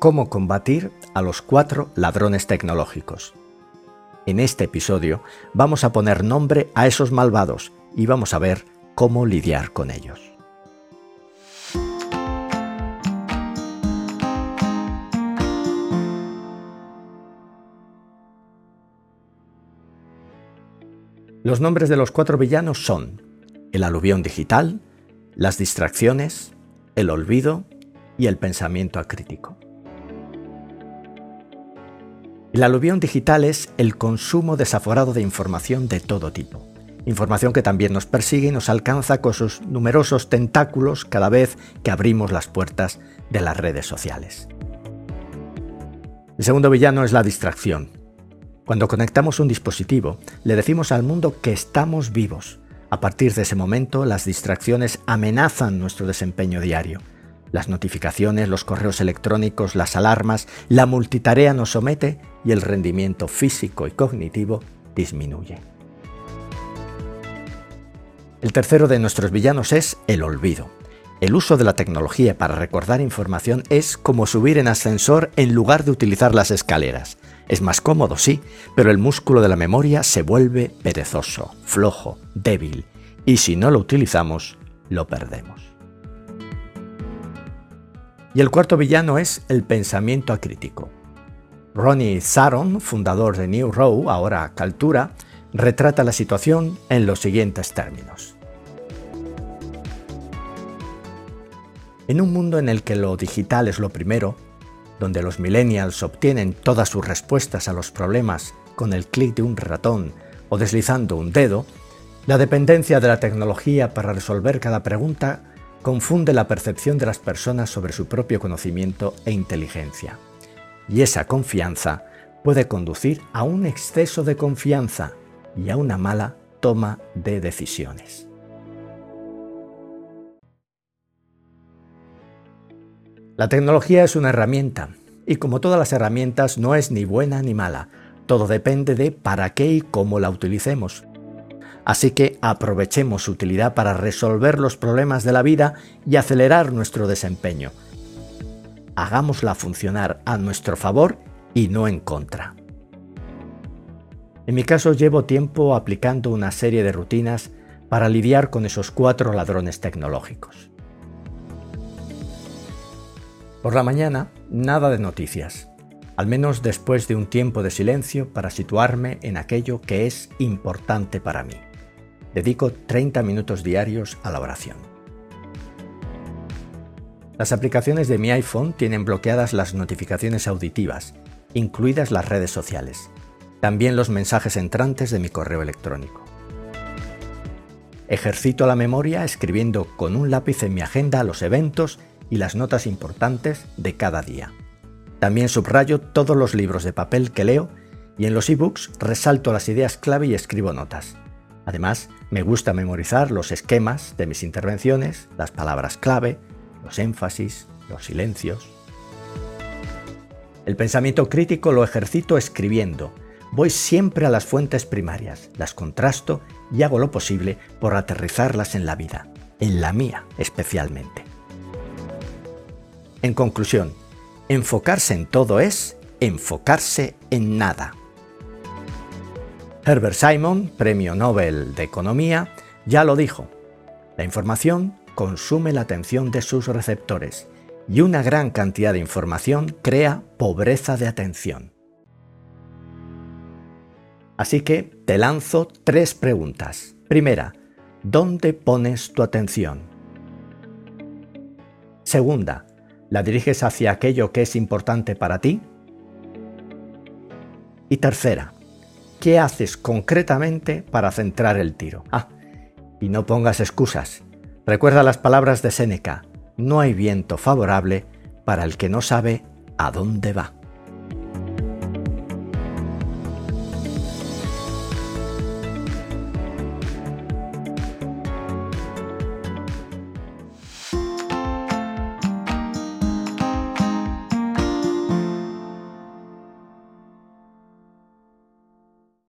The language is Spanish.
cómo combatir a los cuatro ladrones tecnológicos. En este episodio vamos a poner nombre a esos malvados y vamos a ver cómo lidiar con ellos. Los nombres de los cuatro villanos son el aluvión digital, las distracciones, el olvido y el pensamiento acrítico. El aluvión digital es el consumo desaforado de información de todo tipo. Información que también nos persigue y nos alcanza con sus numerosos tentáculos cada vez que abrimos las puertas de las redes sociales. El segundo villano es la distracción. Cuando conectamos un dispositivo, le decimos al mundo que estamos vivos. A partir de ese momento, las distracciones amenazan nuestro desempeño diario. Las notificaciones, los correos electrónicos, las alarmas, la multitarea nos somete y el rendimiento físico y cognitivo disminuye. El tercero de nuestros villanos es el olvido. El uso de la tecnología para recordar información es como subir en ascensor en lugar de utilizar las escaleras. Es más cómodo, sí, pero el músculo de la memoria se vuelve perezoso, flojo, débil, y si no lo utilizamos, lo perdemos. Y el cuarto villano es el pensamiento acrítico. Ronnie Saron, fundador de New Row, ahora Caltura, retrata la situación en los siguientes términos. En un mundo en el que lo digital es lo primero, donde los millennials obtienen todas sus respuestas a los problemas con el clic de un ratón o deslizando un dedo, la dependencia de la tecnología para resolver cada pregunta confunde la percepción de las personas sobre su propio conocimiento e inteligencia. Y esa confianza puede conducir a un exceso de confianza y a una mala toma de decisiones. La tecnología es una herramienta y como todas las herramientas no es ni buena ni mala, todo depende de para qué y cómo la utilicemos. Así que aprovechemos su utilidad para resolver los problemas de la vida y acelerar nuestro desempeño. Hagámosla funcionar a nuestro favor y no en contra. En mi caso llevo tiempo aplicando una serie de rutinas para lidiar con esos cuatro ladrones tecnológicos. Por la mañana, nada de noticias, al menos después de un tiempo de silencio para situarme en aquello que es importante para mí. Dedico 30 minutos diarios a la oración. Las aplicaciones de mi iPhone tienen bloqueadas las notificaciones auditivas, incluidas las redes sociales, también los mensajes entrantes de mi correo electrónico. Ejercito la memoria escribiendo con un lápiz en mi agenda los eventos y las notas importantes de cada día. También subrayo todos los libros de papel que leo y en los ebooks resalto las ideas clave y escribo notas. Además, me gusta memorizar los esquemas de mis intervenciones, las palabras clave, los énfasis, los silencios. El pensamiento crítico lo ejercito escribiendo. Voy siempre a las fuentes primarias, las contrasto y hago lo posible por aterrizarlas en la vida, en la mía especialmente. En conclusión, enfocarse en todo es enfocarse en nada. Herbert Simon, Premio Nobel de Economía, ya lo dijo. La información consume la atención de sus receptores y una gran cantidad de información crea pobreza de atención. Así que te lanzo tres preguntas. Primera, ¿dónde pones tu atención? Segunda, ¿la diriges hacia aquello que es importante para ti? Y tercera, ¿Qué haces concretamente para centrar el tiro? Ah, y no pongas excusas. Recuerda las palabras de Séneca, no hay viento favorable para el que no sabe a dónde va.